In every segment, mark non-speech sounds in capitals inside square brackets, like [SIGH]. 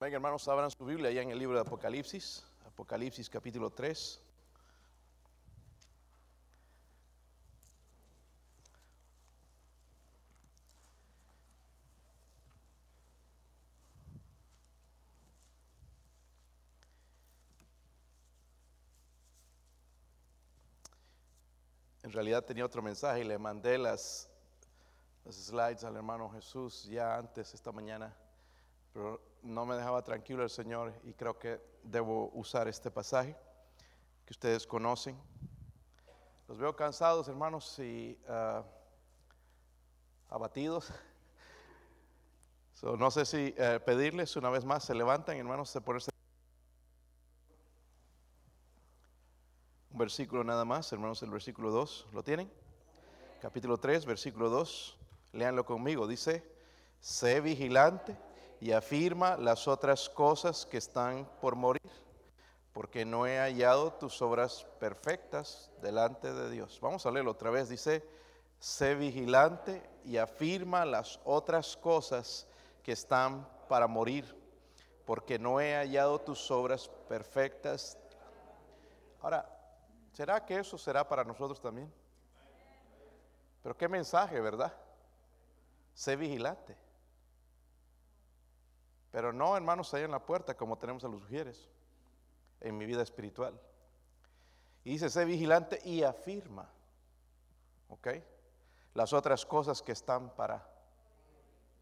Venga, hermanos, abran su Biblia allá en el libro de Apocalipsis, Apocalipsis capítulo 3. En realidad tenía otro mensaje y le mandé las, las slides al hermano Jesús ya antes esta mañana, pero no me dejaba tranquilo el Señor y creo que debo usar este pasaje que ustedes conocen. Los veo cansados, hermanos, y ah, abatidos. [LAUGHS] No sé si eh, pedirles una vez más, se levantan, hermanos, se ponerse. Un versículo nada más, hermanos, el versículo 2, ¿lo tienen? Capítulo 3, versículo 2, léanlo conmigo, dice, sé vigilante y afirma las otras cosas que están por morir, porque no he hallado tus obras perfectas delante de Dios. Vamos a leerlo otra vez, dice, sé vigilante y afirma las otras cosas que están para morir, porque no he hallado tus obras perfectas. Ahora, ¿será que eso será para nosotros también? Pero qué mensaje, ¿verdad? Sé vigilante. Pero no, hermanos, ahí en la puerta como tenemos a los sugieres en mi vida espiritual. Y dice, sé vigilante y afirma, ¿ok? Las otras cosas que están para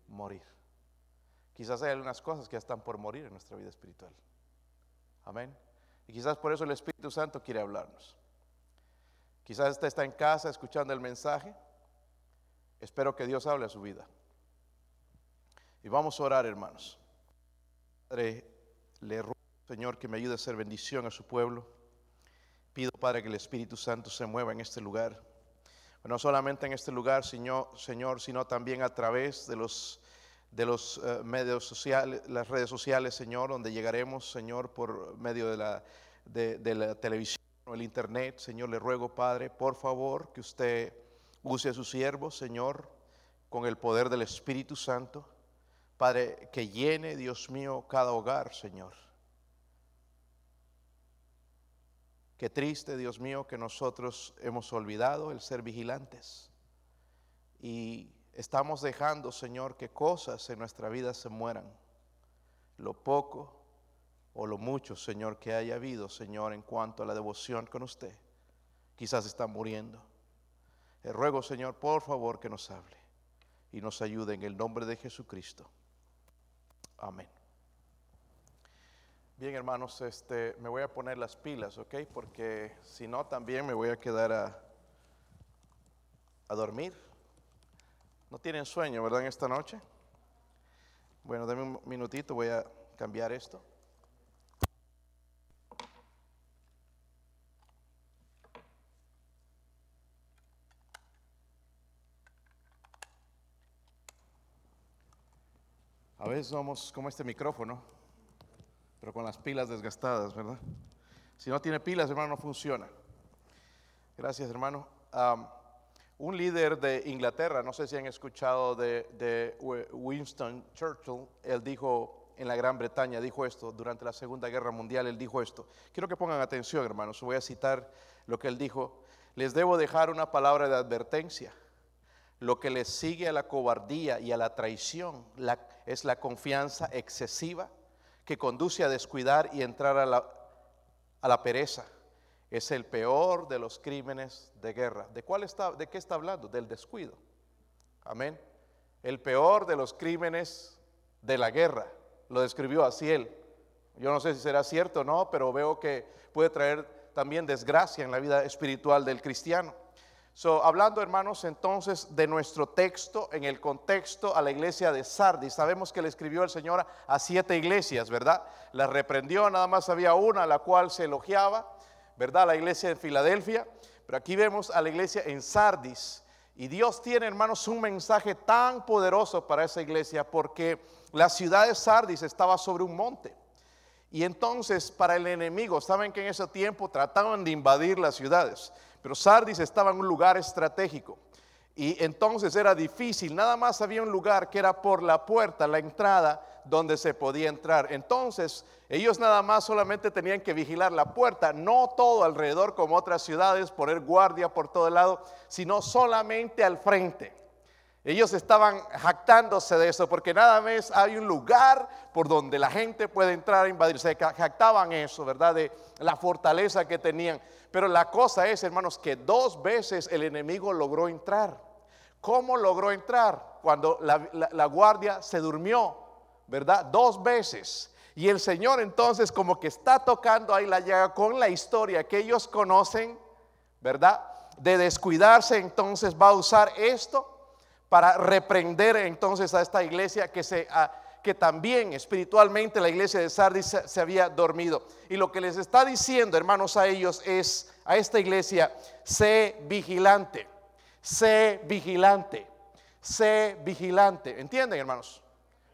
morir. Quizás hay algunas cosas que están por morir en nuestra vida espiritual. Amén. Y quizás por eso el Espíritu Santo quiere hablarnos. Quizás está en casa escuchando el mensaje. Espero que Dios hable a su vida. Y vamos a orar, hermanos. Padre, le ruego, Señor, que me ayude a hacer bendición a su pueblo. Pido, Padre, que el Espíritu Santo se mueva en este lugar. No solamente en este lugar, Señor, Señor sino también a través de los, de los eh, medios sociales, las redes sociales, Señor, donde llegaremos, Señor, por medio de la, de la televisión o el internet. Señor, le ruego, Padre, por favor, que usted use a sus siervos, Señor, con el poder del Espíritu Santo. Padre, que llene, Dios mío, cada hogar, Señor. Qué triste, Dios mío, que nosotros hemos olvidado el ser vigilantes. Y estamos dejando, Señor, que cosas en nuestra vida se mueran. Lo poco o lo mucho, Señor, que haya habido, Señor, en cuanto a la devoción con usted, quizás está muriendo. Le ruego, Señor, por favor, que nos hable y nos ayude en el nombre de Jesucristo. Amén. Bien, hermanos, este, me voy a poner las pilas, ¿ok? Porque si no, también me voy a quedar a, a dormir. No tienen sueño, ¿verdad? En esta noche. Bueno, dame un minutito, voy a cambiar esto. Veces somos como este micrófono, pero con las pilas desgastadas, ¿verdad? Si no tiene pilas, hermano, no funciona. Gracias, hermano. Um, un líder de Inglaterra, no sé si han escuchado de, de, Winston Churchill, él dijo en la Gran Bretaña, dijo esto, durante la Segunda Guerra Mundial, él dijo esto. Quiero que pongan atención, hermanos, voy a citar lo que él dijo. Les debo dejar una palabra de advertencia. Lo que le sigue a la cobardía y a la traición es la confianza excesiva que conduce a descuidar y entrar a la, a la pereza. Es el peor de los crímenes de guerra. ¿De cuál está, de qué está hablando? Del descuido. Amén. El peor de los crímenes de la guerra. Lo describió así él. Yo no sé si será cierto o no, pero veo que puede traer también desgracia en la vida espiritual del cristiano. Hablando, hermanos, entonces de nuestro texto en el contexto a la iglesia de Sardis. Sabemos que le escribió el Señor a siete iglesias, ¿verdad? La reprendió, nada más había una a la cual se elogiaba, ¿verdad? La iglesia de Filadelfia. Pero aquí vemos a la iglesia en Sardis. Y Dios tiene, hermanos, un mensaje tan poderoso para esa iglesia porque la ciudad de Sardis estaba sobre un monte. Y entonces para el enemigo, saben que en ese tiempo trataban de invadir las ciudades. Pero Sardis estaba en un lugar estratégico. Y entonces era difícil, nada más había un lugar que era por la puerta, la entrada donde se podía entrar. Entonces, ellos nada más solamente tenían que vigilar la puerta, no todo alrededor como otras ciudades, poner guardia por todo el lado, sino solamente al frente. Ellos estaban jactándose de eso, porque nada más hay un lugar por donde la gente puede entrar a invadirse. Jactaban eso, ¿verdad? De la fortaleza que tenían. Pero la cosa es, hermanos, que dos veces el enemigo logró entrar. ¿Cómo logró entrar? Cuando la, guardia se durmió, ¿verdad? Dos veces. Y el Señor entonces como que está tocando ahí la llaga con la historia que ellos conocen, ¿verdad? De descuidarse, entonces va a usar esto para reprender entonces a esta iglesia que, se, que también espiritualmente la iglesia de Sardis se, había dormido. Y lo que les está diciendo, hermanos, a ellos es, a esta iglesia, sé vigilante, sé vigilante, sé vigilante. ¿Entienden, hermanos?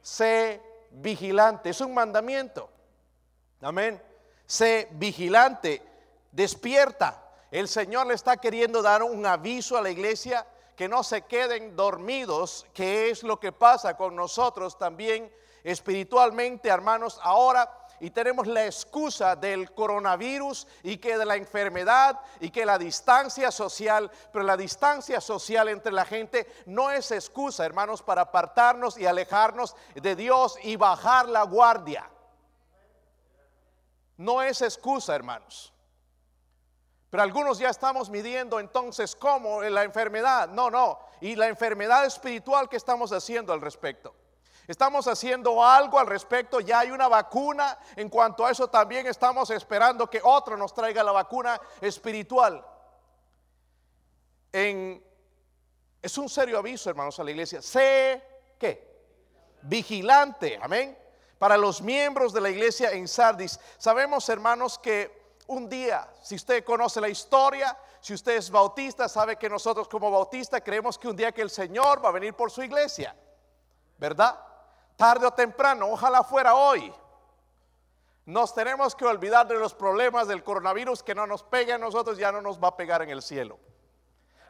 Sé vigilante, es un mandamiento. Amén. Sé vigilante, despierta. El Señor le está queriendo dar un aviso a la iglesia que no se queden dormidos, que es lo que pasa con nosotros también espiritualmente, hermanos, ahora. Y tenemos la excusa del coronavirus y que de la enfermedad y que la distancia social, pero la distancia social entre la gente no es excusa, hermanos, para apartarnos y alejarnos de Dios y bajar la guardia. No es excusa, hermanos. Pero algunos ya estamos midiendo entonces cómo la enfermedad. No, no. Y la enfermedad espiritual que estamos haciendo al respecto. Estamos haciendo algo al respecto, ya hay una vacuna. En cuanto a eso también estamos esperando que otro nos traiga la vacuna espiritual. es un serio aviso, hermanos, a la iglesia. Sé que vigilante, amén. Para los miembros de la iglesia en Sardis, sabemos, hermanos, que un día, si usted conoce la historia, si usted es bautista, sabe que nosotros como bautistas creemos que un día que el Señor va a venir por su iglesia, ¿verdad? Tarde o temprano, ojalá fuera hoy. Nos tenemos que olvidar de los problemas del coronavirus que no nos pegue a nosotros, ya no nos va a pegar en el cielo.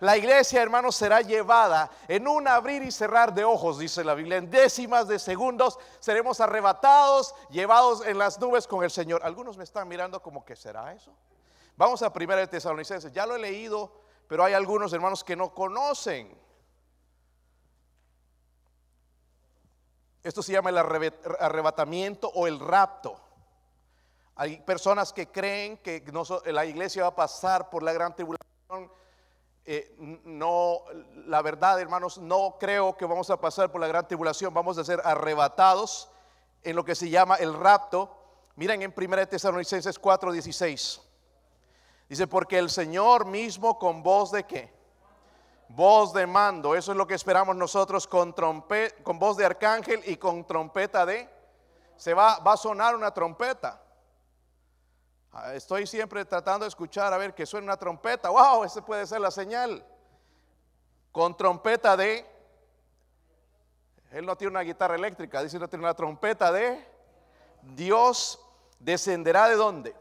La iglesia, hermanos, será llevada en un abrir y cerrar de ojos, dice la Biblia. En décimas de segundos seremos arrebatados, llevados en las nubes con el Señor. Algunos me están mirando como que será eso. Vamos a 1 Tesalonicenses. Ya lo he leído, pero hay algunos hermanos que no conocen. Esto se llama el arrebatamiento o el rapto. Hay personas que creen que la iglesia va a pasar por la gran tribulación eh, no, la verdad, hermanos, no creo que vamos a pasar por la gran tribulación, vamos a ser arrebatados en lo que se llama el rapto. Miren en 1 Tesalonicenses 4:16. Dice, porque el Señor mismo con voz de qué? Voz de mando, eso es lo que esperamos nosotros con, trompeta, con voz de arcángel y con trompeta de... Se va, va a sonar una trompeta. Ah, estoy siempre tratando de escuchar a ver que suena una trompeta. ¡Wow! Esa puede ser la señal. Con trompeta de. Él no tiene una guitarra eléctrica, dice no tiene una trompeta de. Dios descenderá de dónde?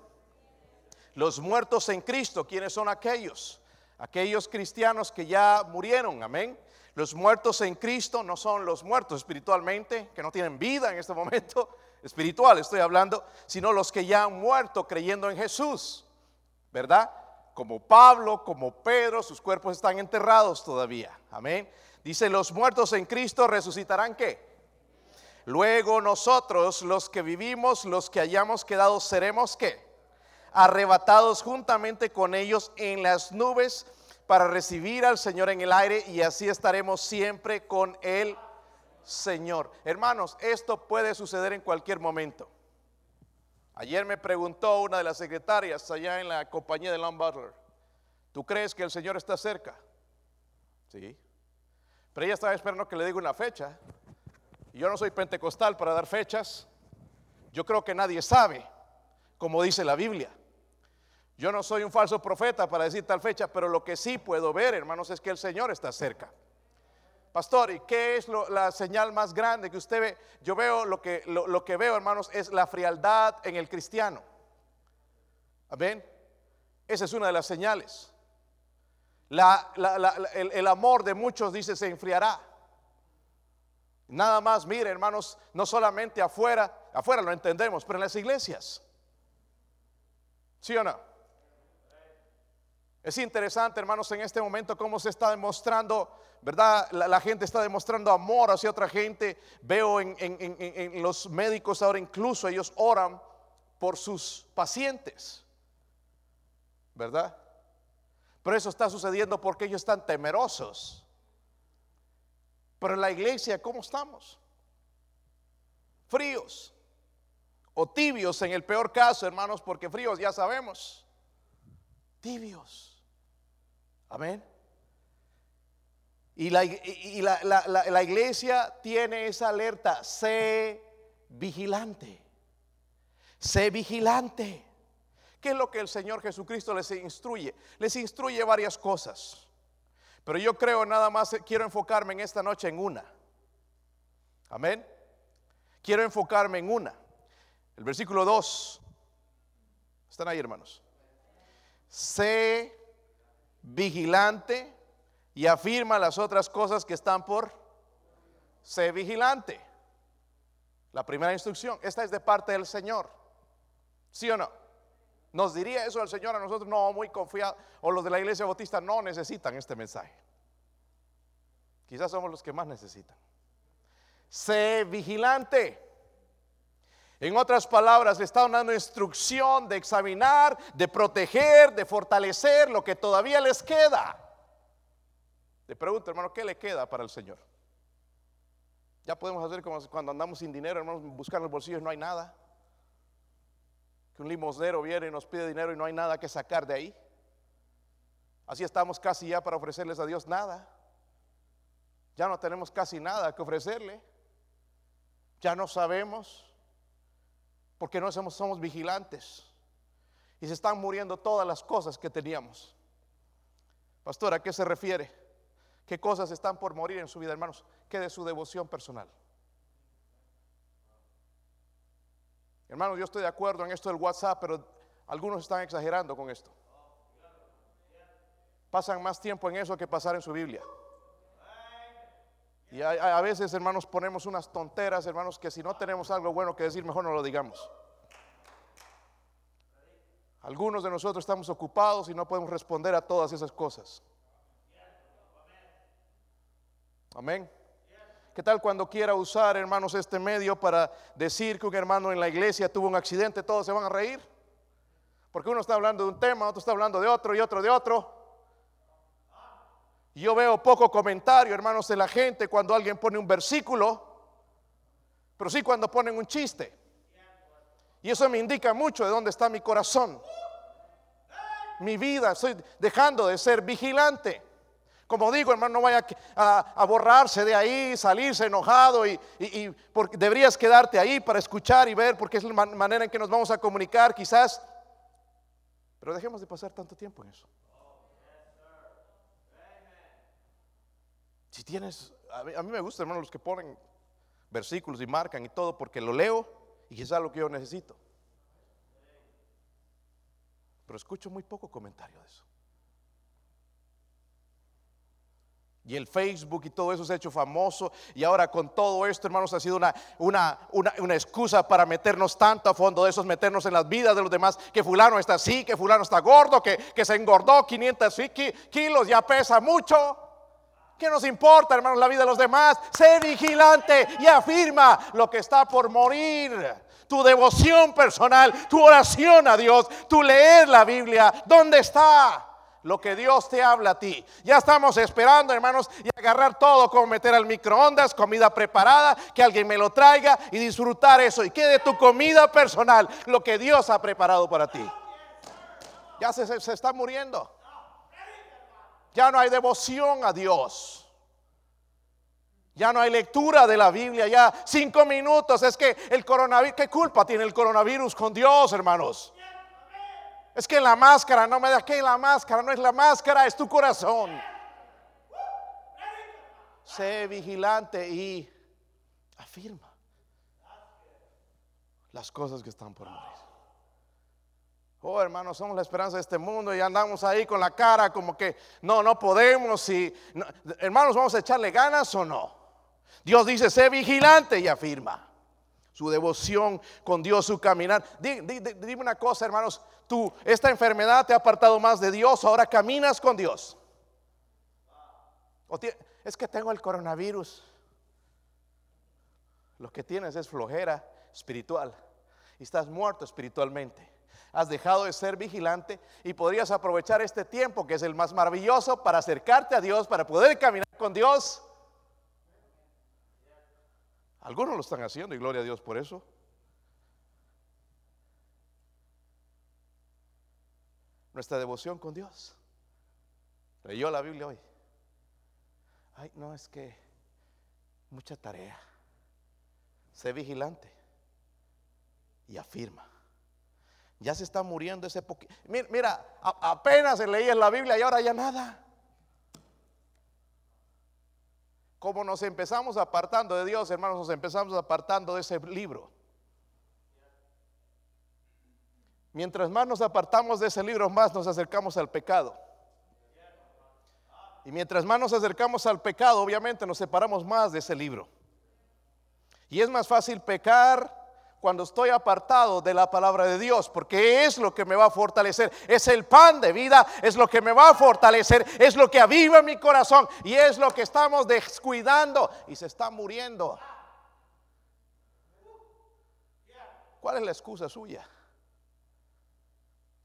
Los muertos en Cristo. ¿Quiénes son aquellos? Aquellos cristianos que ya murieron. Amén. Los muertos en Cristo no son los muertos espiritualmente, que no tienen vida en este momento [LAUGHS] espiritual estoy hablando, sino los que ya han muerto creyendo en Jesús, ¿verdad? Como Pablo, como Pedro, sus cuerpos están enterrados todavía. Amén. Dice, los muertos en Cristo resucitarán qué? Luego nosotros, los que vivimos, los que hayamos quedado, seremos qué? Arrebatados juntamente con ellos en las nubes para recibir al Señor en el aire y así estaremos siempre con Él Señor. Hermanos, esto puede suceder en cualquier momento. Ayer me preguntó una de las secretarias allá en la compañía de Long Butler, ¿tú crees que el Señor está cerca? Sí. Pero ella estaba esperando que le diga una fecha. Y yo no soy pentecostal para dar fechas. Yo creo que nadie sabe, como dice la Biblia. Yo no soy un falso profeta para decir tal fecha, pero lo que sí puedo ver, hermanos, es que el Señor está cerca. Pastor, ¿y qué es la señal más grande que usted ve? Yo veo lo que, lo, que veo, hermanos, es la frialdad en el cristiano. Amén. Esa es una de las señales. el, amor de muchos dice se enfriará. Nada más, mire, hermanos, no solamente afuera, afuera lo entendemos, pero en las iglesias. ¿Sí o no? Es interesante, hermanos, en este momento cómo se está demostrando, ¿verdad? La, gente está demostrando amor hacia otra gente. Veo en, en los médicos ahora incluso ellos oran por sus pacientes, ¿verdad? Pero eso está sucediendo porque ellos están temerosos. Pero en la iglesia, ¿cómo estamos? Fríos o tibios en el peor caso, hermanos, porque fríos ya sabemos. Tibios. Amén. Y, la, la, iglesia tiene esa alerta, sé vigilante, sé vigilante. ¿Qué es lo que el Señor Jesucristo les instruye? Les instruye varias cosas. Pero yo creo nada más, quiero enfocarme en esta noche en una. Amén. Quiero enfocarme en una. El versículo 2. Están ahí, hermanos. Sé vigilante y afirma las otras cosas que están por sé vigilante. La primera instrucción, esta es de parte del Señor. ¿Sí o no? ¿Nos diría eso el Señor a nosotros? No, muy confiado. O los de la iglesia bautista no necesitan este mensaje. Quizás somos los que más necesitan. Sé vigilante. En otras palabras, le está dando instrucción de examinar, de proteger, de fortalecer lo que todavía les queda. Le pregunto, hermano, ¿qué le queda para el Señor? Ya podemos hacer como cuando andamos sin dinero, hermanos, buscando los bolsillos no hay nada que un limosnero viene y nos pide dinero y no hay nada que sacar de ahí. Así estamos casi ya para ofrecerles a Dios nada. Ya no tenemos casi nada que ofrecerle. Ya no sabemos porque no somos, somos vigilantes. Y se están muriendo todas las cosas que teníamos. Pastor, ¿a qué se refiere? ¿Qué cosas están por morir en su vida, hermanos? ¿Qué de su devoción personal? Hermanos, yo estoy de acuerdo en esto del WhatsApp, pero algunos están exagerando con esto. Pasan más tiempo en eso que pasar en su Biblia. Y a, veces, hermanos, ponemos unas tonteras, hermanos, que si no tenemos algo bueno que decir, mejor no lo digamos. Algunos de nosotros estamos ocupados y no podemos responder a todas esas cosas. Amén. ¿Qué tal cuando quiera usar, hermanos, este medio para decir que un hermano en la iglesia tuvo un accidente? Todos se van a reír. Porque uno está hablando de un tema, otro está hablando de otro y otro de otro. Yo veo poco comentario, hermanos, de la gente cuando alguien pone un versículo, pero sí cuando ponen un chiste. Y eso me indica mucho de dónde está mi corazón. Mi vida, estoy dejando de ser vigilante. Como digo, hermano, no vaya a, borrarse de ahí, salirse enojado y, porque deberías quedarte ahí para escuchar y ver porque es la manera en que nos vamos a comunicar quizás. Pero dejemos de pasar tanto tiempo en eso. Si tienes, a mí, me gusta, hermano, los que ponen versículos y marcan y todo porque lo leo y quizás lo que yo necesito. Pero escucho muy poco comentario de eso. Y el Facebook y todo eso se ha hecho famoso. Y ahora con todo esto, hermanos, ha sido una, una, una, excusa para meternos tanto a fondo de esos, meternos en las vidas de los demás. Que fulano está así, que fulano está gordo, que, que se engordó 500 kilos, ya pesa mucho. ¿Qué nos importa, hermanos, la vida de los demás? Sé vigilante y afirma lo que está por morir. Tu devoción personal, tu oración a Dios, tu leer la Biblia, ¿dónde está? lo que Dios te habla a ti. Ya estamos esperando, hermanos, y agarrar todo como meter al microondas, comida preparada, que alguien me lo traiga y disfrutar eso. Y quede tu comida personal, lo que Dios ha preparado para ti. Ya se está muriendo. Ya no hay devoción a Dios. Ya no hay lectura de la Biblia, ya cinco minutos. Es que el coronavirus, ¿qué culpa tiene el coronavirus con Dios, hermanos? Es que la máscara, no me da que la máscara, no es la máscara, es tu corazón. Sé vigilante y afirma las cosas que están por morir. Oh, hermanos, somos la esperanza de este mundo y andamos ahí con la cara como que no, no podemos. Y, hermanos, ¿vamos a echarle ganas o no? Dios dice, sé vigilante y afirma. Su devoción con Dios, su caminar. Dime una cosa, hermanos. Tú, esta enfermedad te ha apartado más de Dios. Ahora caminas con Dios. es que tengo el coronavirus. Lo que tienes es flojera espiritual. Y estás muerto espiritualmente. Has dejado de ser vigilante y podrías aprovechar este tiempo que es el más maravilloso para acercarte a Dios, para poder caminar con Dios algunos lo están haciendo y gloria a Dios por eso. Nuestra devoción con Dios. Leyó la Biblia hoy. Ay, no, es que mucha tarea. Sé vigilante y afirma. Ya se está muriendo ese poquito. Mira, apenas se leía en la Biblia y ahora ya nada. como nos empezamos apartando de Dios, hermanos, nos empezamos apartando de ese libro. Mientras más nos apartamos de ese libro, más nos acercamos al pecado. Y mientras más nos acercamos al pecado, obviamente nos separamos más de ese libro. Y es más fácil pecar cuando estoy apartado de la palabra de Dios, porque es lo que me va a fortalecer, es el pan de vida, es lo que me va a fortalecer, es lo que aviva mi corazón y es lo que estamos descuidando y se está muriendo. ¿Cuál es la excusa suya?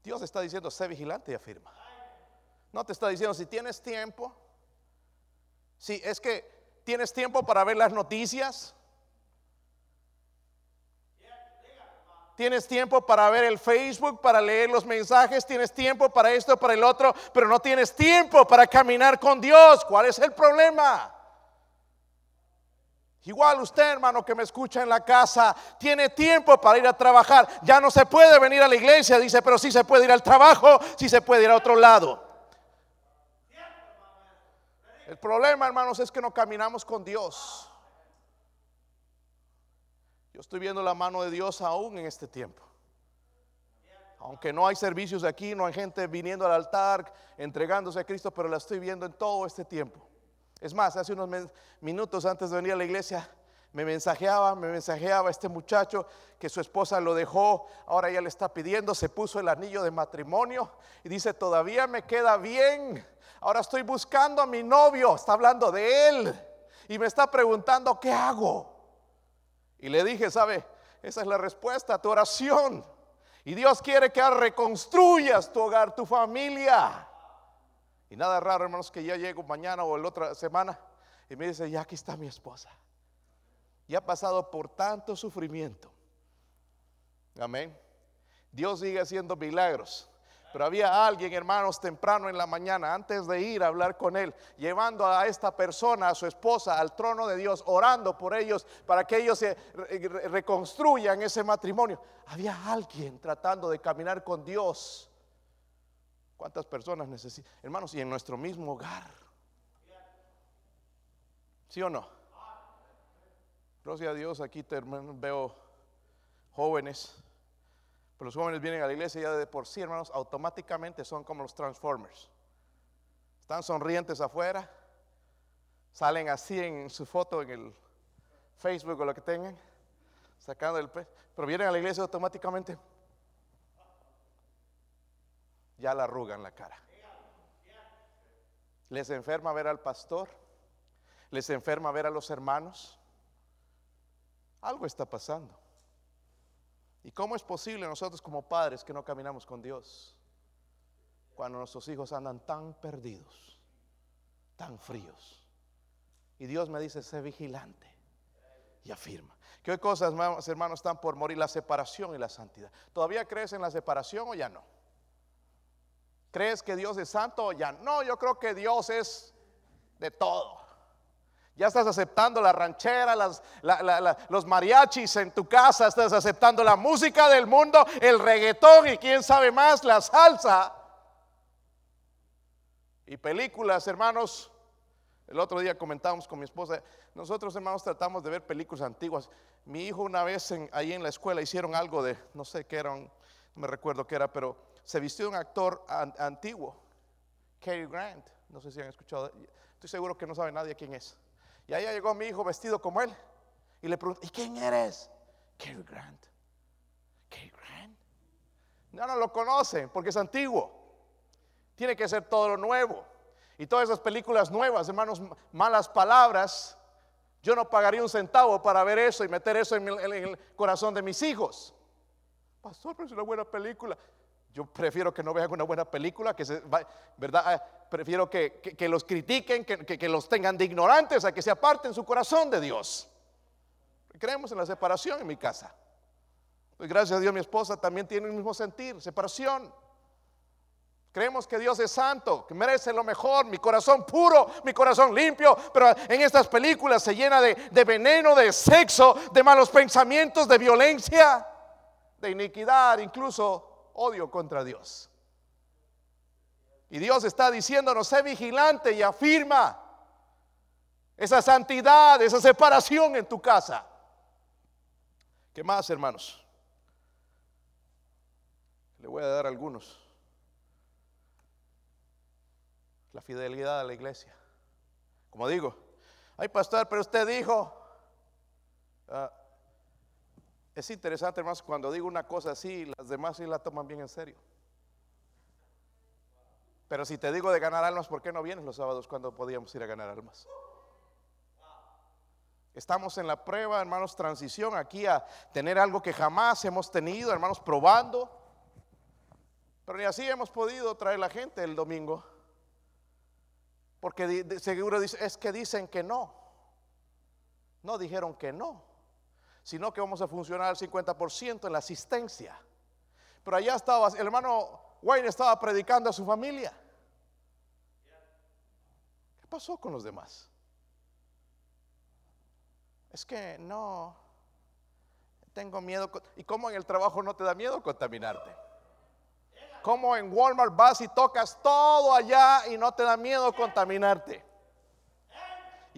Dios está diciendo, sé vigilante y afirma. No te está diciendo, si tienes tiempo, si es que tienes tiempo para ver las noticias, Tienes tiempo para ver el Facebook, para leer los mensajes, tienes tiempo para esto, para el otro, pero no tienes tiempo para caminar con Dios. ¿Cuál es el problema? Igual usted, hermano, que me escucha en la casa, tiene tiempo para ir a trabajar. Ya no se puede venir a la iglesia, dice, pero sí se puede ir al trabajo, sí se puede ir a otro lado. El problema, hermanos, es que no caminamos con Dios. Yo estoy viendo la mano de Dios aún en este tiempo. Aunque no hay servicios aquí, no hay gente viniendo al altar, entregándose a Cristo, pero la estoy viendo en todo este tiempo. Es más, hace unos minutos antes de venir a la iglesia, me mensajeaba, me mensajeaba este muchacho que su esposa lo dejó, ahora ella le está pidiendo, se puso el anillo de matrimonio y dice, todavía me queda bien, ahora estoy buscando a mi novio, está hablando de él y me está preguntando, ¿qué hago? Y le dije, ¿sabe? Esa es la respuesta a tu oración. Y Dios quiere que reconstruyas tu hogar, tu familia. Y nada raro, hermanos, que ya llego mañana o la otra semana y me dice, ya aquí está mi esposa. Y ha pasado por tanto sufrimiento. Amén. Dios sigue haciendo milagros. Pero había alguien, hermanos, temprano en la mañana, antes de ir a hablar con él, llevando a esta persona, a su esposa, al trono de Dios, orando por ellos para que ellos se reconstruyan ese matrimonio. Había alguien tratando de caminar con Dios. ¿Cuántas personas necesitan? Hermanos, y en nuestro mismo hogar. ¿Sí o no? Gracias a Dios, aquí veo jóvenes pero los jóvenes vienen a la iglesia ya de por sí, hermanos, automáticamente son como los Transformers. Están sonrientes afuera, salen así en su foto en el Facebook o lo que tengan, sacando el pecho, pero vienen a la iglesia automáticamente. Ya la arrugan la cara. Les enferma ver al pastor, les enferma ver a los hermanos. Algo está pasando. ¿Y cómo es posible nosotros como padres que no caminamos con Dios? Cuando nuestros hijos andan tan perdidos, tan fríos. Y Dios me dice, sé vigilante y afirma. ¿Qué cosas, hermanos, están por morir? La separación y la santidad. ¿Todavía crees en la separación o ya no? ¿Crees que Dios es santo o ya no? Yo creo que Dios es de todo. Ya estás aceptando la ranchera, los mariachis en tu casa, estás aceptando la música del mundo, el reggaetón y quién sabe más, la salsa. Y películas, hermanos. El otro día comentábamos con mi esposa, nosotros hermanos tratamos de ver películas antiguas. Mi hijo una vez ahí en la escuela hicieron algo de, no sé qué era, no me recuerdo qué era, pero se vistió un actor antiguo, Cary Grant. No sé si han escuchado, estoy seguro que no sabe nadie quién es. Y allá llegó mi hijo vestido como él. Y le pregunté, ¿y quién eres? Cary Grant. Cary Grant. No, no lo conocen porque es antiguo. Tiene que ser todo lo nuevo. Y todas esas películas nuevas, hermanos, malas palabras, yo no pagaría un centavo para ver eso y meter eso en, el corazón de mis hijos. Pastor, pero es una buena película. Yo prefiero que no vean una buena película, que se, ¿verdad? Ah, prefiero que, los critiquen, que, los tengan de ignorantes, a que se aparten su corazón de Dios. Creemos en la separación en mi casa. Pues gracias a Dios mi esposa también tiene el mismo sentir, separación. Creemos que Dios es santo, que merece lo mejor, mi corazón puro, mi corazón limpio, pero en estas películas se llena de, de veneno, de sexo, de malos pensamientos, de violencia, de iniquidad, incluso odio contra Dios. Y Dios está diciéndonos, sé vigilante y afirma esa santidad, esa separación en tu casa. ¿Qué más, hermanos? Le voy a dar algunos la fidelidad a la iglesia. Como digo, ay pastor, pero usted dijo, ah, es interesante hermanos, cuando digo una cosa así, las demás sí la toman bien en serio. Pero si te digo de ganar almas, ¿por qué no vienes los sábados cuando podíamos ir a ganar almas? Estamos en la prueba, hermanos, transición aquí a tener algo que jamás hemos tenido, hermanos, probando. Pero ni así hemos podido traer la gente el domingo. Porque seguro es que dicen que no. No dijeron que no, sino que vamos a funcionar al 50% en la asistencia. Pero allá estaba, el hermano Wayne estaba predicando a su familia. ¿Qué pasó con los demás? Es que no, tengo miedo. ¿Y cómo en el trabajo no te da miedo contaminarte? Como en Walmart vas y tocas todo allá y no te da miedo contaminarte.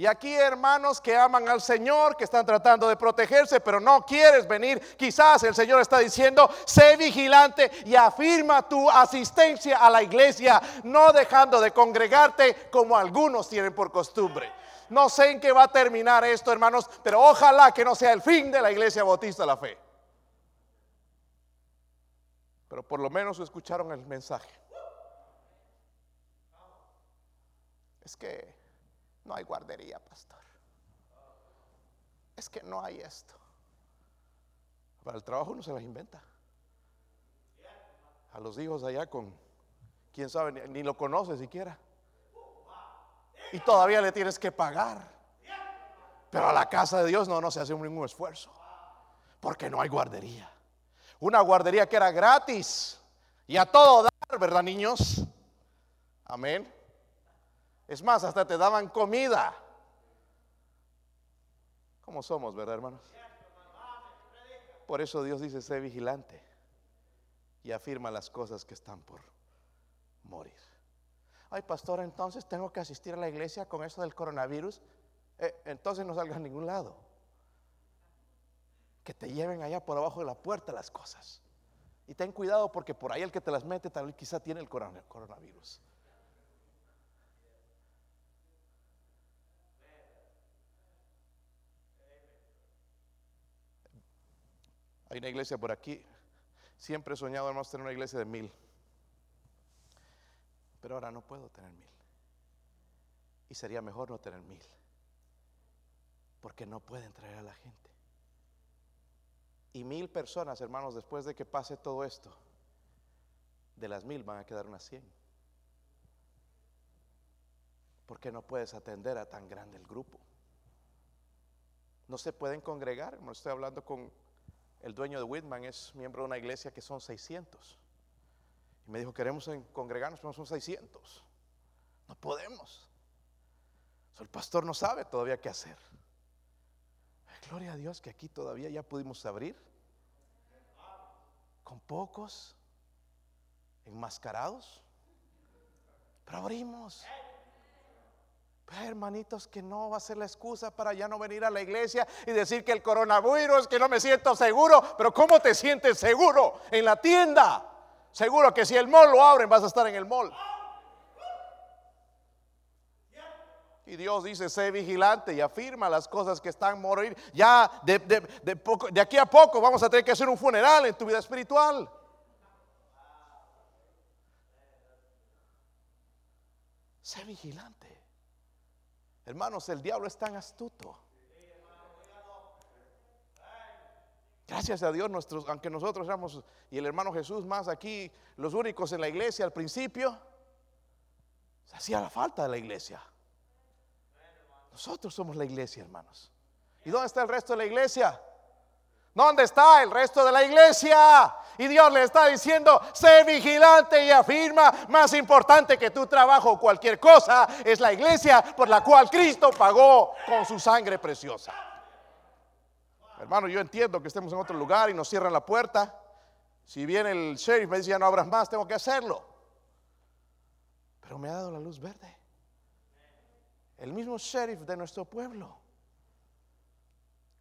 Y aquí hermanos que aman al Señor, que están tratando de protegerse, pero no quieres venir. Quizás el Señor está diciendo, sé vigilante y afirma tu asistencia a la iglesia, no dejando de congregarte como algunos tienen por costumbre. No sé en qué va a terminar esto, hermanos, pero ojalá que no sea el fin de la iglesia bautista la fe pero por lo menos escucharon el mensaje. Es que no hay guardería, pastor. Es que no hay esto. Para el trabajo uno se las inventa. A los hijos allá con, quién sabe, ni, lo conoce siquiera. Y todavía le tienes que pagar. Pero a la casa de Dios no, no se hace ningún esfuerzo. Porque no hay guardería una guardería que era gratis y a todo dar, ¿verdad, niños? Amén. Es más, hasta te daban comida. ¿Cómo somos, verdad, hermanos? Por eso Dios dice, sé vigilante y afirma las cosas que están por morir. Ay, pastor, entonces tengo que asistir a la iglesia con eso del coronavirus. Eh, entonces no salgas a ningún lado que te lleven allá por abajo de la puerta las cosas. Y ten cuidado porque por ahí el que te las mete tal vez quizá tiene el coronavirus. Hay una iglesia por aquí. Siempre he soñado, hermanos, tener una iglesia de mil. Pero ahora no puedo tener mil. Y sería mejor no tener mil. Porque no pueden traer a la gente. Y mil personas, hermanos, después de que pase todo esto, de las mil van a quedar unas cien. Porque no puedes atender a tan grande el grupo. No se pueden congregar. Estoy hablando con el dueño de Whitman, es miembro de una iglesia que son 600. Y me dijo, queremos congregarnos, pero son 600. No podemos. el pastor no sabe todavía qué hacer. Gloria a Dios que aquí todavía ya pudimos abrir. Con pocos, enmascarados. Pero abrimos. Hermanitos, que no va a ser la excusa para ya no venir a la iglesia y decir que el coronavirus, que no me siento seguro. Pero ¿cómo te sientes seguro? En la tienda. Seguro que si el mall lo abren, vas a estar en el mall. Y Dios dice, sé vigilante y afirma las cosas que están morir. Ya de, de, poco, de aquí a poco vamos a tener que hacer un funeral en tu vida espiritual. Sé vigilante. Hermanos, el diablo es tan astuto. Gracias a Dios, nuestros, aunque nosotros éramos, y el hermano Jesús más aquí, los únicos en la iglesia al principio, se hacía la falta de la iglesia. Nosotros somos la iglesia, hermanos. ¿Y dónde está el resto de la iglesia? ¿Dónde está el resto de la iglesia? Y Dios le está diciendo, sé vigilante y afirma, más importante que tu trabajo o cualquier cosa, es la iglesia por la cual Cristo pagó con su sangre preciosa. Hermano, yo entiendo que estemos en otro lugar y nos cierran la puerta. Si viene el sheriff me dice, ya no abras más, tengo que hacerlo. Pero me ha dado la luz verde el mismo sheriff de nuestro pueblo.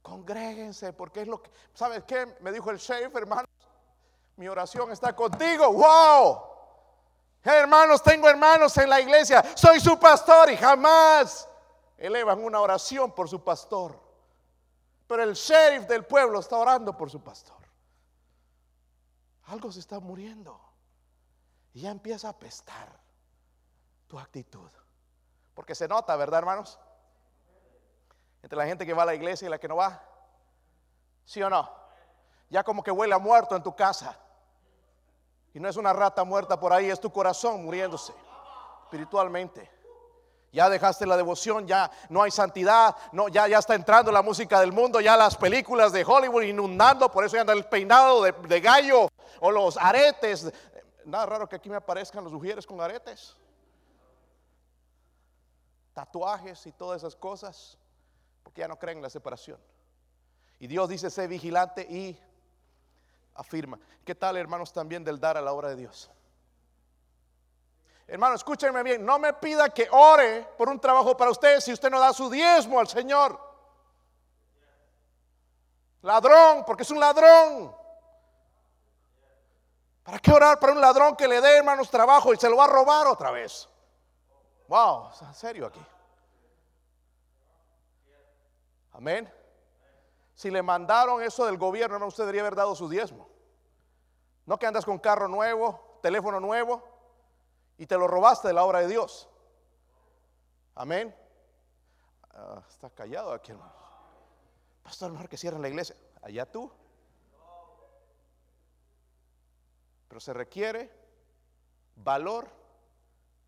Congréguense, porque es lo que, ¿sabes qué? Me dijo el sheriff, hermanos, mi oración está contigo. ¡Wow! Hermanos, tengo hermanos en la iglesia, soy su pastor y jamás elevan una oración por su pastor. Pero el sheriff del pueblo está orando por su pastor. Algo se está muriendo y ya empieza a apestar tu actitud. Porque se nota, ¿verdad, hermanos? Entre la gente que va a la iglesia y la que no va. ¿Sí o no? Ya como que huele a muerto en tu casa. Y no es una rata muerta por ahí, es tu corazón muriéndose espiritualmente. Ya dejaste la devoción, ya no hay santidad, no, ya, ya está entrando la música del mundo, ya las películas de Hollywood inundando, por eso anda el peinado de, de gallo o los aretes. Nada raro que aquí me aparezcan los mujeres con aretes tatuajes y todas esas cosas, porque ya no creen en la separación. Y Dios dice, sé vigilante y afirma. ¿Qué tal, hermanos, también del dar a la obra de Dios? Hermano, escúchenme bien, no me pida que ore por un trabajo para usted si usted no da su diezmo al Señor. Ladrón, porque es un ladrón. ¿Para qué orar para un ladrón que le dé, hermanos, trabajo y se lo va a robar otra vez? Wow, en serio aquí. Amén. Si le mandaron eso del gobierno, no usted debería haber dado su diezmo. No que andas con carro nuevo, teléfono nuevo y te lo robaste de la obra de Dios. Amén. Ah, está callado aquí, hermano. Pastor, mejor que cierren la iglesia. Allá tú. Pero se requiere valor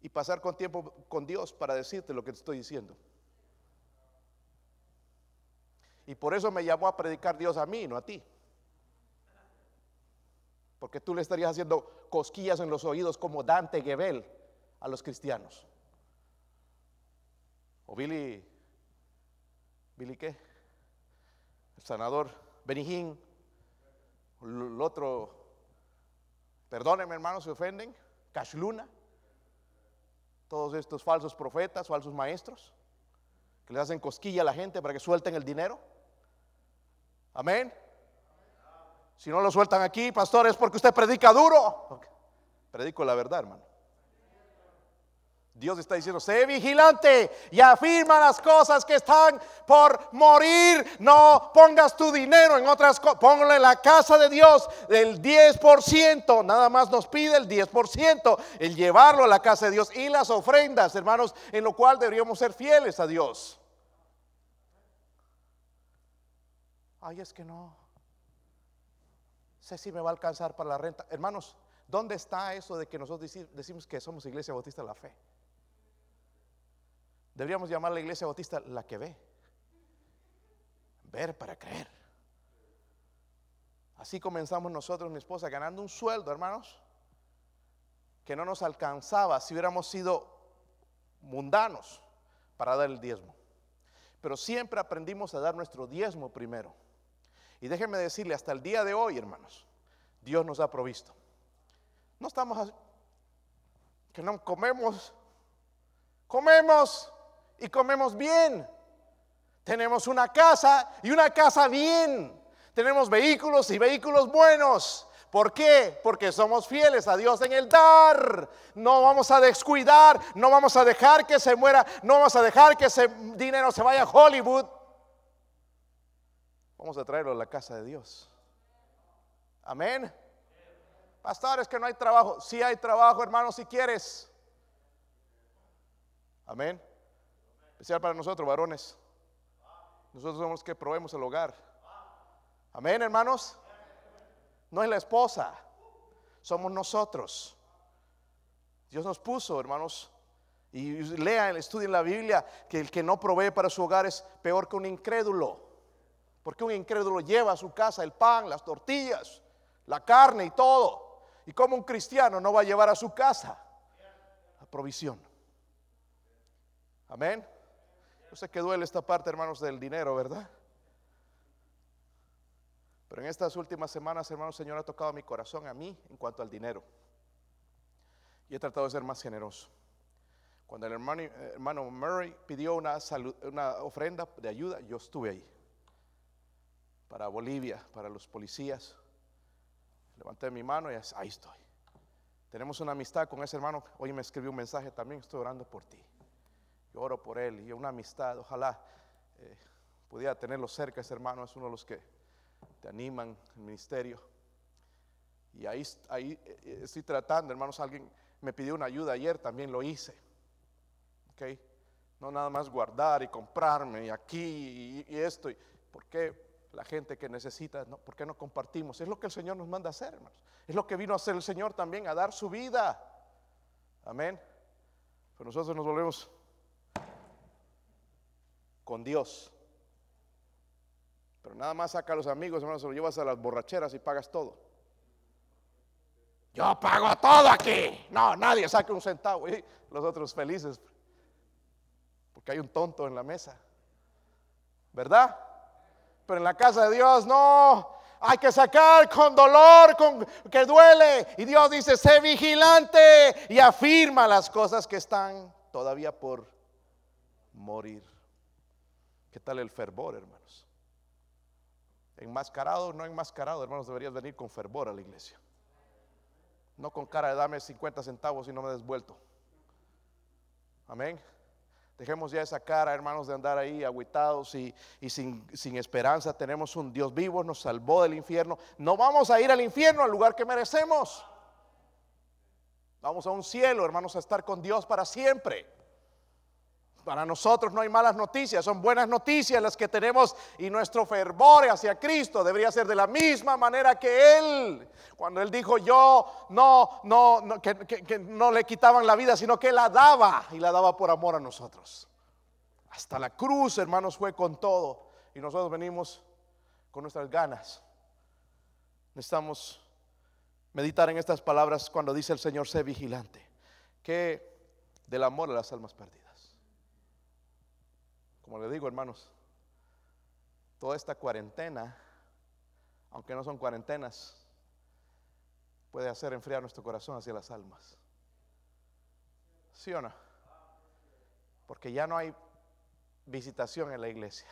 y pasar con tiempo con Dios para decirte lo que te estoy diciendo. Y por eso me llamó a predicar Dios a mí, no a ti. Porque tú le estarías haciendo cosquillas en los oídos como Dante Gebel a los cristianos. O Billy, ¿Billy qué? El sanador Benijín, el otro, perdónenme hermanos, se ofenden, Cash Luna todos estos falsos profetas, falsos maestros, que le hacen cosquilla a la gente para que suelten el dinero. Amén. Si no lo sueltan aquí, pastor, es porque usted predica duro. Predico la verdad, hermano. Dios está diciendo, sé vigilante y afirma las cosas que están por morir. No pongas tu dinero en otras cosas. Póngale la casa de Dios del 10%. Nada más nos pide el 10%. El llevarlo a la casa de Dios y las ofrendas, hermanos, en lo cual deberíamos ser fieles a Dios. Ay, es que no. Sé si me va a alcanzar para la renta. Hermanos, ¿dónde está eso de que nosotros decimos que somos iglesia bautista de la fe? Deberíamos llamar a la iglesia bautista la que ve. Ver para creer. Así comenzamos nosotros, mi esposa, ganando un sueldo, hermanos, que no nos alcanzaba si hubiéramos sido mundanos para dar el diezmo. Pero siempre aprendimos a dar nuestro diezmo primero. Y déjenme decirle, hasta el día de hoy, hermanos, Dios nos ha provisto. No estamos que no comemos, comemos, y comemos bien. Tenemos una casa y una casa bien. Tenemos vehículos y vehículos buenos. ¿Por qué? Porque somos fieles a Dios en el dar. No vamos a descuidar, no vamos a dejar que se muera, no vamos a dejar que ese dinero se vaya a Hollywood. Vamos a traerlo a la casa de Dios. Amén. Pastores, que no hay trabajo. Si hay trabajo, hermanos, si quieres. Amén. Especial para nosotros, varones. Nosotros somos los que probemos el hogar. Amén, hermanos no es la esposa, somos nosotros. Dios nos puso, hermanos, y lean, estudien la Biblia, que el que no provee para su hogar es peor que un incrédulo. Porque un incrédulo lleva a su casa el pan, las tortillas, la carne y todo. Y como un cristiano no va a llevar a su casa la provisión. Amén. Yo sé que duele esta parte, hermanos, del dinero, ¿verdad? Pero en estas últimas semanas, hermano, el Señor ha tocado mi corazón a mí en cuanto al dinero. Y he tratado de ser más generoso. Cuando el hermano, hermano Murray pidió una, una ofrenda de ayuda, yo estuve ahí. Para Bolivia, para los policías. Levanté mi mano y ahí estoy. Tenemos una amistad con ese hermano. Hoy me escribió un mensaje también, estoy orando por ti. Yo oro por él y una amistad. Ojalá eh, pudiera tenerlo cerca ese hermano. Es uno de los que te animan el ministerio. Y ahí, ahí eh, estoy tratando, hermanos, alguien me pidió una ayuda ayer, también lo hice. ¿Ok? No nada más guardar y comprarme y aquí y, esto. ¿Por qué la gente que necesita, no, por qué no compartimos? Es lo que el Señor nos manda hacer, hermanos. Es lo que vino a hacer el Señor también, a dar su vida. Amén. Pero nosotros nos volvemos con Dios. Pero nada más saca a los amigos, hermanos, se lo llevas a las borracheras y pagas todo. Yo pago todo aquí. No, nadie saque un centavo. Y los otros felices. Porque hay un tonto en la mesa. ¿Verdad? Pero en la casa de Dios no. Hay que sacar con dolor, con que duele. Y Dios dice, sé vigilante y afirma las cosas que están todavía por morir. ¿Qué tal el fervor, hermanos? Enmascarado no enmascarado, hermanos, deberías venir con fervor a la iglesia. No con cara de dame 50 centavos y no me des vuelto. Amén. Dejemos ya esa cara, hermanos, de andar ahí aguitados y, sin, sin, esperanza. Tenemos un Dios vivo, nos salvó del infierno. No vamos a ir al infierno, al lugar que merecemos. Vamos a un cielo, hermanos, a estar con Dios para siempre. Para nosotros no hay malas noticias, son buenas noticias las que tenemos y nuestro fervor hacia Cristo debería ser de la misma manera que Él. Cuando Él dijo yo no, no, que, no le quitaban la vida, sino que la daba y la daba por amor a nosotros. Hasta la cruz, hermanos, fue con todo y nosotros venimos con nuestras ganas. Necesitamos meditar en estas palabras cuando dice el Señor, sé vigilante, que del amor a las almas perdidas. Como le digo, hermanos, toda esta cuarentena, aunque no son cuarentenas, puede hacer enfriar nuestro corazón hacia las almas. ¿Sí o no? Porque ya no hay visitación en la iglesia.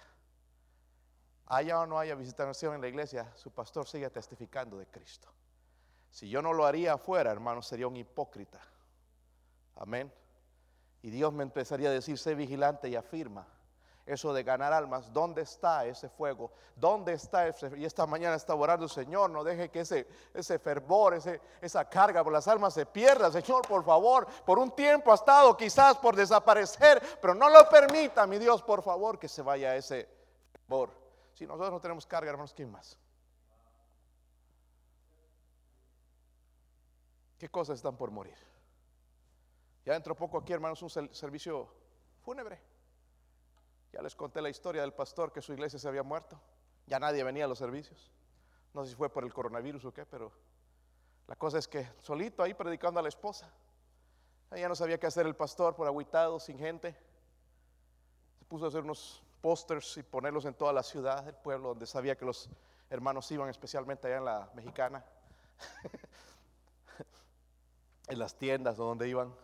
Haya o no haya visitación en la iglesia, su pastor sigue testificando de Cristo. Si yo no lo haría afuera, hermanos, sería un hipócrita. Amén. Y Dios me empezaría a decir, sé vigilante y afirma eso de ganar almas. ¿Dónde está ese fuego? ¿Dónde está ese? Y esta mañana está orando, Señor, no deje que ese, ese fervor, ese, esa carga por las almas se pierda. Señor, por favor, por un tiempo ha estado quizás por desaparecer, pero no lo permita, mi Dios, por favor, que se vaya ese fervor. Si nosotros no tenemos carga, hermanos, ¿quién más? ¿Qué cosas están por morir? Ya dentro poco aquí, hermanos, un servicio fúnebre. Ya les conté la historia del pastor que su iglesia se había muerto. Ya nadie venía a los servicios. No sé si fue por el coronavirus o qué, pero la cosa es que solito ahí predicando a la esposa. Ella no sabía qué hacer el pastor por aguitado, sin gente. Se puso a hacer unos pósters y ponerlos en toda la ciudad, el pueblo, donde sabía que los hermanos iban, especialmente allá en la mexicana, [LAUGHS] en las tiendas donde iban.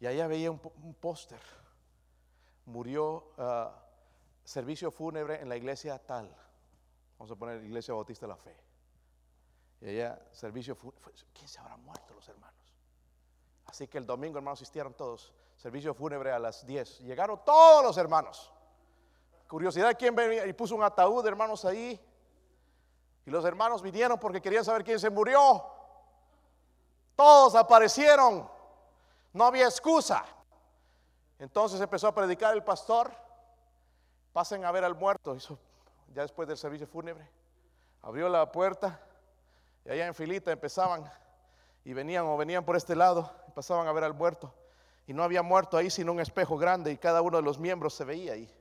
Y allá veía un póster murió ah, servicio fúnebre en la iglesia tal. Vamos a poner Iglesia Bautista de la Fe. Y ella, servicio, ¿quién se habrá muerto los hermanos? Así que el domingo, hermanos, asistieron todos. Servicio fúnebre a las 10. Llegaron todos los hermanos. Curiosidad, ¿quién venía? Y puso un ataúd, hermanos, ahí. Y los hermanos vinieron porque querían saber quién se murió. Todos aparecieron. No había excusa. Entonces empezó a predicar el pastor. Pasen a ver al muerto. Hizo, ya después del servicio fúnebre. Abrió la puerta. Y allá en filita empezaban. Y venían o venían por este lado. pasaban a ver al muerto. Y no había muerto ahí sino un espejo grande. Y cada uno de los miembros se veía ahí.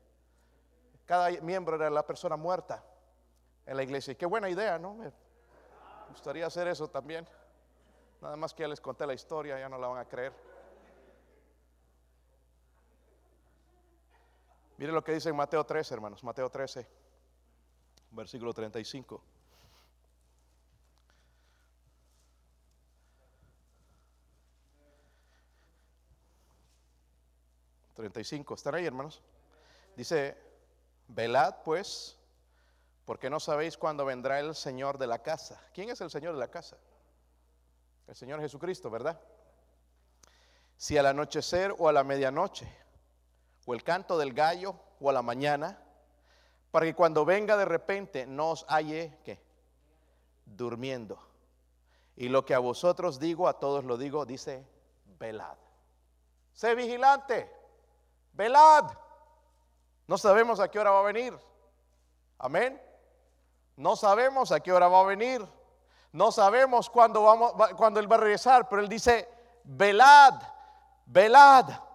Cada miembro era la persona muerta en la iglesia. Y qué buena idea, ¿no? Me gustaría hacer eso también. Nada más que ya les conté la historia, ya no la van a creer. Miren lo que dice en Mateo 13, hermanos. Mateo 13, versículo 35. ¿35? ¿Están ahí, hermanos? Dice, velad pues, porque no sabéis cuándo vendrá el Señor de la casa. ¿Quién es el Señor de la casa? El Señor Jesucristo, ¿verdad? Si al anochecer o a la medianoche o el canto del gallo o a la mañana, para que cuando venga de repente no os halle ¿qué? durmiendo. Y lo que a vosotros digo, a todos lo digo, dice, velad. Sé vigilante, velad. No sabemos a qué hora va a venir. Amén. No sabemos a qué hora va a venir. No sabemos cuándo, vamos, cuándo Él va a regresar, pero Él dice, velad, velad.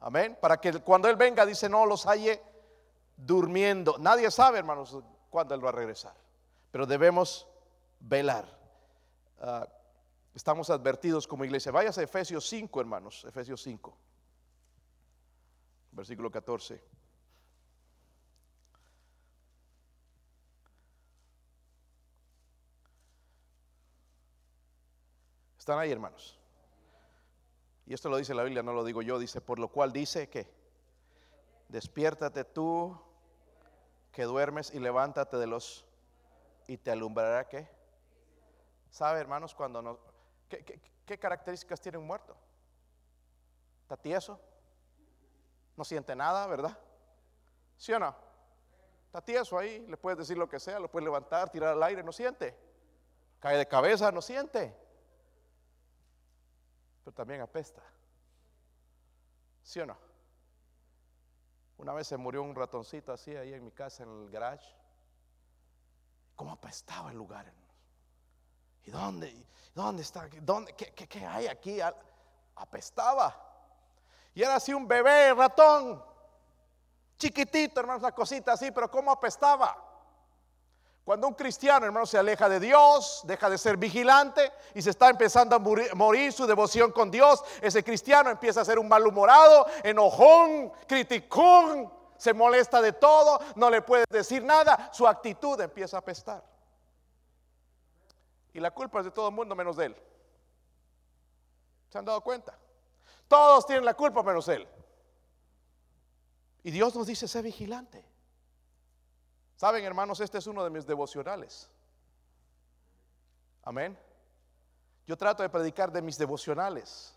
Amén. Para que cuando Él venga, dice, no los halle durmiendo. Nadie sabe, hermanos, cuándo Él va a regresar. Pero debemos velar. Ah, estamos advertidos como iglesia. Váyase a Efesios 5, hermanos. Efesios 5. Versículo 14. ¿Están ahí, hermanos? Y esto lo dice la Biblia, no lo digo yo, dice, por lo cual dice que, despiértate tú que duermes y levántate de los y te alumbrará qué. ¿Sabe, hermanos, cuando no, qué, características tiene un muerto? ¿Está tieso? No siente nada, ¿verdad? ¿Sí o no? Está tieso ahí, le puedes decir lo que sea, lo puedes levantar, tirar al aire, no siente. Cae de cabeza, no siente también apesta. ¿Sí o no? Una vez se murió un ratoncito así ahí en mi casa, en el garage. ¿Cómo apestaba el lugar? ¿Y dónde? ¿Dónde está? ¿Dónde? ¿Qué, qué hay aquí? Apestaba. Y era así un bebé ratón, chiquitito, hermanos, una cosita así, pero ¿cómo apestaba? Cuando un cristiano, hermano, se aleja de Dios, deja de ser vigilante y se está empezando a morir, su devoción con Dios, ese cristiano empieza a ser un malhumorado, enojón, criticón, se molesta de todo, no le puede decir nada, su actitud empieza a apestar. Y la culpa es de todo el mundo menos de él. ¿Se han dado cuenta? Todos tienen la culpa menos él. Y Dios nos dice, sé vigilante. Saben, hermanos, este es uno de mis devocionales. Amén. Yo trato de predicar de mis devocionales.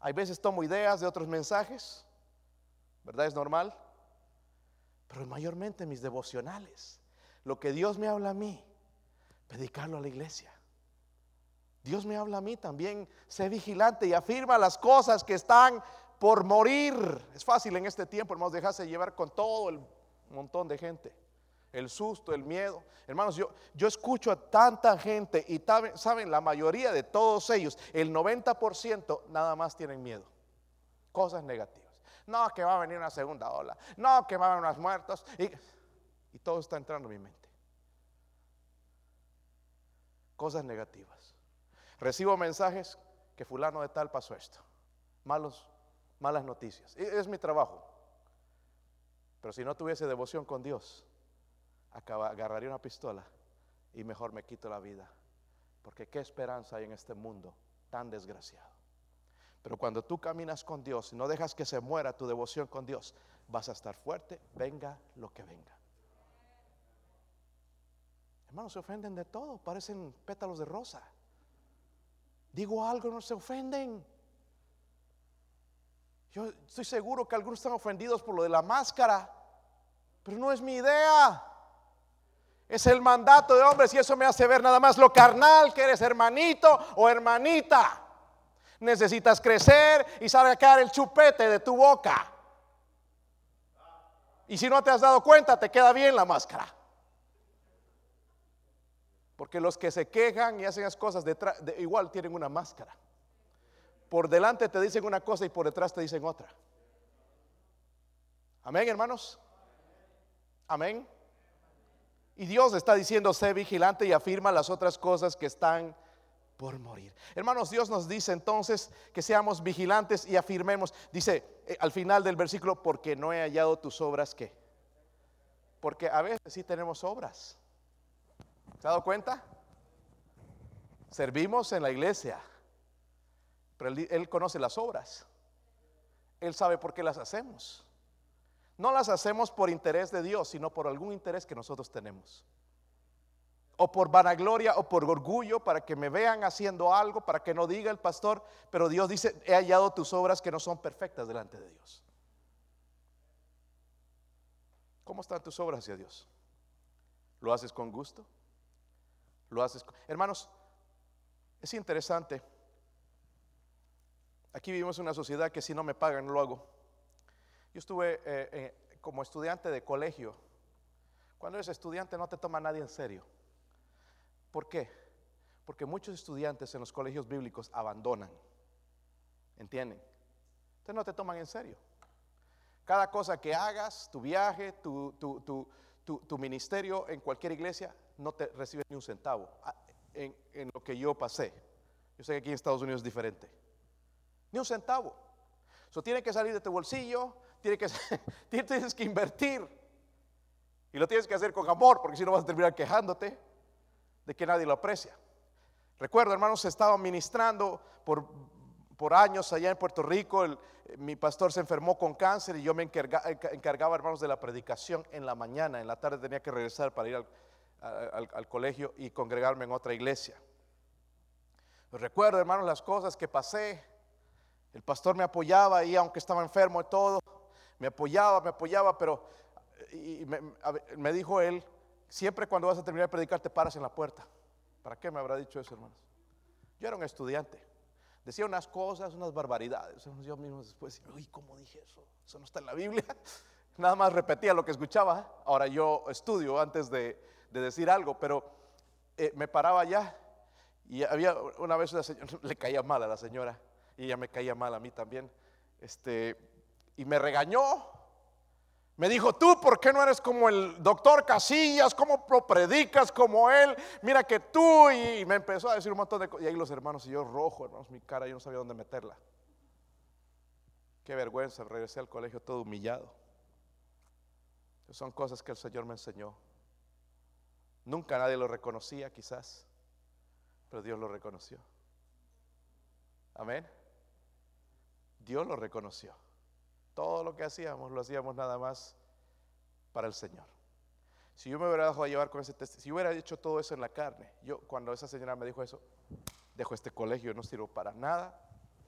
Hay veces tomo ideas de otros mensajes, ¿verdad? Es normal. Pero mayormente mis devocionales. Lo que Dios me habla a mí, predicarlo a la iglesia. Dios me habla a mí también, sé vigilante y afirma las cosas que están por morir. Es fácil en este tiempo, hermanos, dejarse llevar con todo el un montón de gente. El susto, el miedo. Hermanos, yo, yo escucho a tanta gente y saben, la mayoría de todos ellos, el 90% nada más tienen miedo. Cosas negativas. No, que va a venir una segunda ola. No, que van a haber unos muertos. Y, y todo está entrando en mi mente. Cosas negativas. Recibo mensajes que fulano de tal pasó esto. Malos, malas noticias. Es mi trabajo. Pero si no tuviese devoción con Dios, agarraría una pistola y mejor me quito la vida. Porque qué esperanza hay en este mundo tan desgraciado. Pero cuando tú caminas con Dios y no dejas que se muera tu devoción con Dios, vas a estar fuerte, venga lo que venga. Hermanos, se ofenden de todo, parecen pétalos de rosa. Digo algo, no se ofenden. Yo estoy seguro que algunos están ofendidos por lo de la máscara, pero no es mi idea. Es el mandato de hombres y eso me hace ver nada más lo carnal que eres hermanito o hermanita. Necesitas crecer y sacar el chupete de tu boca. Y si no te has dado cuenta, te queda bien la máscara. Porque los que se quejan y hacen las cosas detrás, de, igual tienen una máscara. Por delante te dicen una cosa y por detrás te dicen otra. Amén, hermanos. Amén. Y Dios está diciendo, sé vigilante y afirma las otras cosas que están por morir. Hermanos, Dios nos dice entonces que seamos vigilantes y afirmemos. Dice eh, al final del versículo, porque no he hallado tus obras que. Porque a veces sí tenemos obras. ¿Se ha dado cuenta? Servimos en la iglesia, pero él, conoce las obras. Él sabe por qué las hacemos. No las hacemos por interés de Dios, sino por algún interés que nosotros tenemos. O por vanagloria o por orgullo, para que me vean haciendo algo, para que no diga el pastor, pero Dios dice, he hallado tus obras que no son perfectas delante de Dios. ¿Cómo están tus obras hacia Dios? ¿Lo haces con gusto? ¿Lo haces con... Hermanos, es interesante. Aquí vivimos en una sociedad que si no me pagan, no lo hago. Yo estuve eh, eh, como estudiante de colegio. Cuando eres estudiante no te toma nadie en serio. ¿Por qué? Porque muchos estudiantes en los colegios bíblicos abandonan. ¿Entienden? Entonces no te toman en serio. Cada cosa que hagas, tu viaje, tu, tu, ministerio en cualquier iglesia, no te recibes ni un centavo. Ah, en, en, lo que yo pasé. Yo sé que aquí en Estados Unidos es diferente. Ni un centavo. Eso tiene que salir de tu bolsillo, tiene que, [LAUGHS] tienes que invertir. Y lo tienes que hacer con amor, porque si no vas a terminar quejándote de que nadie lo aprecia. Recuerdo, hermanos, estaba ministrando por, por años allá en Puerto Rico. mi pastor se enfermó con cáncer y yo me encargaba, hermanos, de la predicación en la mañana. En la tarde tenía que regresar para ir al colegio y congregarme en otra iglesia. Recuerdo, hermanos, las cosas que pasé. El pastor me apoyaba ahí, aunque estaba enfermo y todo me apoyaba, me apoyaba, pero y me, dijo él, siempre cuando vas a terminar de predicar te paras en la puerta. ¿Para qué me habrá dicho eso, hermanos? Yo era un estudiante. Decía unas cosas, unas barbaridades. Yo mismo después, uy, ¿cómo dije eso? Eso no está en la Biblia. [LAUGHS] Nada más repetía lo que escuchaba. Ahora yo estudio antes de, decir algo, pero eh, me paraba allá y había una vez una señora, [LAUGHS] le caía mal a la señora y ella me caía mal a mí también. Este, y me regañó. Me dijo, tú, ¿por qué no eres como el doctor Casillas? ¿Cómo predicas como él? Mira que tú, y me empezó a decir un montón de cosas. Y ahí los hermanos, y yo rojo, hermanos, mi cara, yo no sabía dónde meterla. Qué vergüenza, regresé al colegio todo humillado. Son cosas que el Señor me enseñó. Nunca nadie lo reconocía, quizás, pero Dios lo reconoció. Amén. Dios lo reconoció. Todo lo que hacíamos lo hacíamos nada más para el Señor. Si yo me hubiera dejado llevar con ese testimonio, si hubiera hecho todo eso en la carne, yo cuando esa señora me dijo eso, dejo este colegio, no sirvo para nada,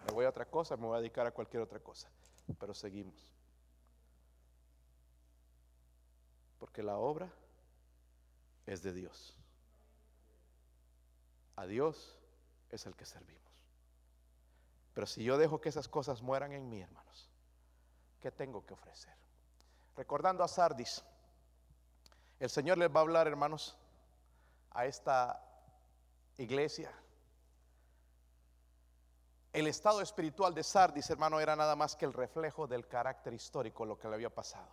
me voy a otra cosa, me voy a dedicar a cualquier otra cosa. Pero seguimos. Porque la obra es de Dios. A Dios es el que servimos. Pero si yo dejo que esas cosas mueran en mí, hermanos, ¿Qué tengo que ofrecer? Recordando a Sardis, el Señor les va a hablar, hermanos, a esta iglesia. El estado espiritual de Sardis, hermano, era nada más que el reflejo del carácter histórico, lo que le había pasado.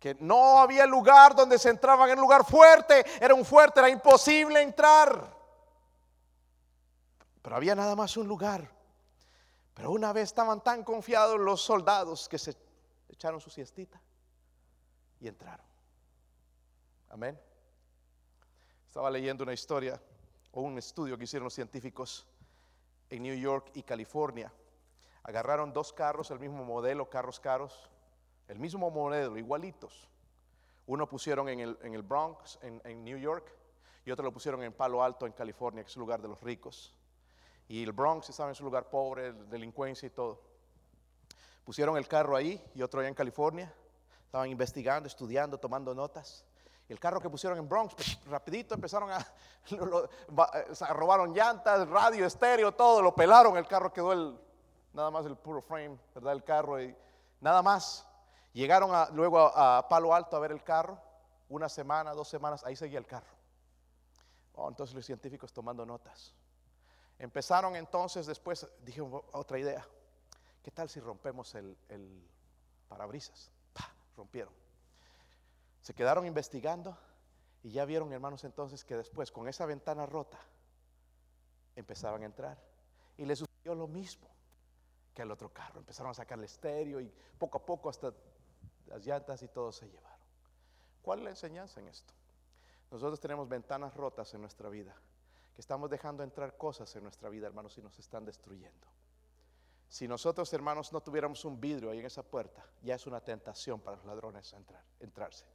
Que no había lugar donde se entraban en un lugar fuerte, era un fuerte, era imposible entrar. Pero había nada más un lugar pero una vez estaban tan confiados los soldados que se echaron su siestita y entraron. Amén. Estaba leyendo una historia o un estudio que hicieron los científicos en New York y California. Agarraron dos carros, el mismo modelo, carros caros, el mismo modelo, igualitos. Uno pusieron en el, Bronx, en, en New York, y otro lo pusieron en Palo Alto, en California, que es el lugar de los ricos. Y el Bronx estaba en su lugar pobre, delincuencia y todo. Pusieron el carro ahí y otro allá en California. Estaban investigando, estudiando, tomando notas. El carro que pusieron en Bronx, pues, rapidito empezaron a, [LAUGHS] eh, robaron llantas, radio, estéreo, todo, lo pelaron. El carro quedó el, nada más el puro frame, ¿verdad? El carro y nada más. Llegaron luego a, a Palo Alto a ver el carro. Una semana, dos semanas, ahí seguía el carro. Oh, entonces los científicos tomando notas. Empezaron entonces, después dije otra idea. ¿Qué tal si rompemos el, el parabrisas? ¡Pah! Rompieron. Se quedaron investigando y ya vieron, hermanos, entonces que después con esa ventana rota empezaban a entrar. Y les sucedió lo mismo que al otro carro. Empezaron a sacarle estéreo y poco a poco hasta las llantas y todo se llevaron. ¿Cuál es la enseñanza en esto? Nosotros tenemos ventanas rotas en nuestra vida, que estamos dejando entrar cosas en nuestra vida, hermanos, y nos están destruyendo. Si nosotros, hermanos, no tuviéramos un vidrio ahí en esa puerta, ya es una tentación para los ladrones entrar, entrarse.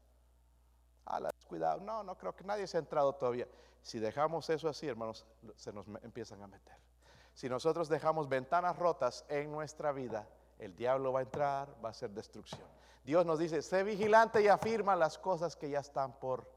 Ah, la cuidado. No, no creo que nadie se ha entrado todavía. Si dejamos eso así, hermanos, se nos empiezan a meter. Si nosotros dejamos ventanas rotas en nuestra vida, el diablo va a entrar, va a hacer destrucción. Dios nos dice, sé vigilante y afirma las cosas que ya están por